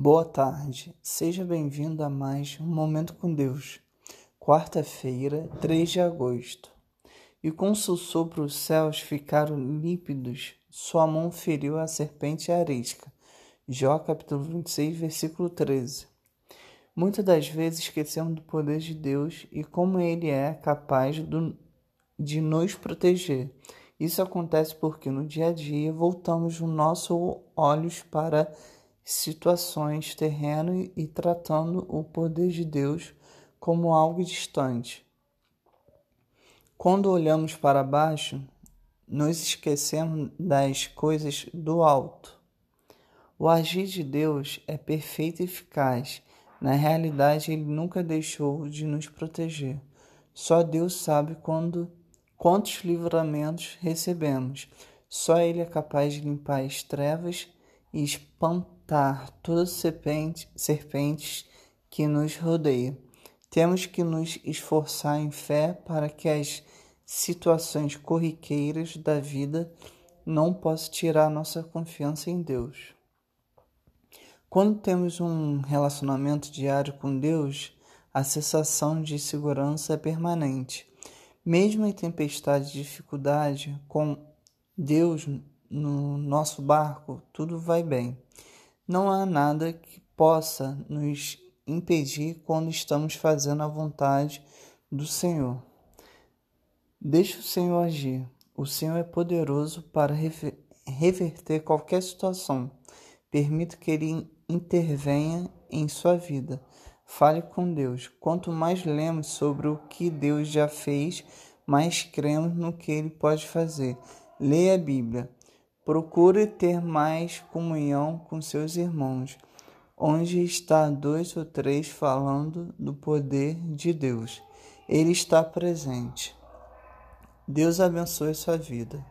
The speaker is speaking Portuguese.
Boa tarde, seja bem-vindo a mais um Momento com Deus. Quarta-feira, 3 de agosto. E com seu sopro os céus ficaram límpidos, sua mão feriu a serpente arisca. Jó capítulo 26, versículo 13. Muitas das vezes esquecemos do poder de Deus e como Ele é capaz do, de nos proteger. Isso acontece porque no dia a dia voltamos os nossos olhos para situações terreno e tratando o poder de Deus como algo distante. Quando olhamos para baixo, nos esquecemos das coisas do alto. O agir de Deus é perfeito e eficaz. Na realidade, ele nunca deixou de nos proteger. Só Deus sabe quando quantos livramentos recebemos. Só ele é capaz de limpar as trevas e espantar todas as serpentes, serpentes que nos rodeiam. Temos que nos esforçar em fé para que as situações corriqueiras da vida não possam tirar nossa confiança em Deus. Quando temos um relacionamento diário com Deus, a sensação de segurança é permanente. Mesmo em tempestade e dificuldade, com Deus no nosso barco, tudo vai bem. Não há nada que possa nos impedir quando estamos fazendo a vontade do Senhor. Deixe o Senhor agir. O Senhor é poderoso para reverter qualquer situação. Permita que Ele intervenha em sua vida. Fale com Deus. Quanto mais lemos sobre o que Deus já fez, mais cremos no que Ele pode fazer. Leia a Bíblia. Procure ter mais comunhão com seus irmãos. Onde está dois ou três falando do poder de Deus, Ele está presente. Deus abençoe sua vida.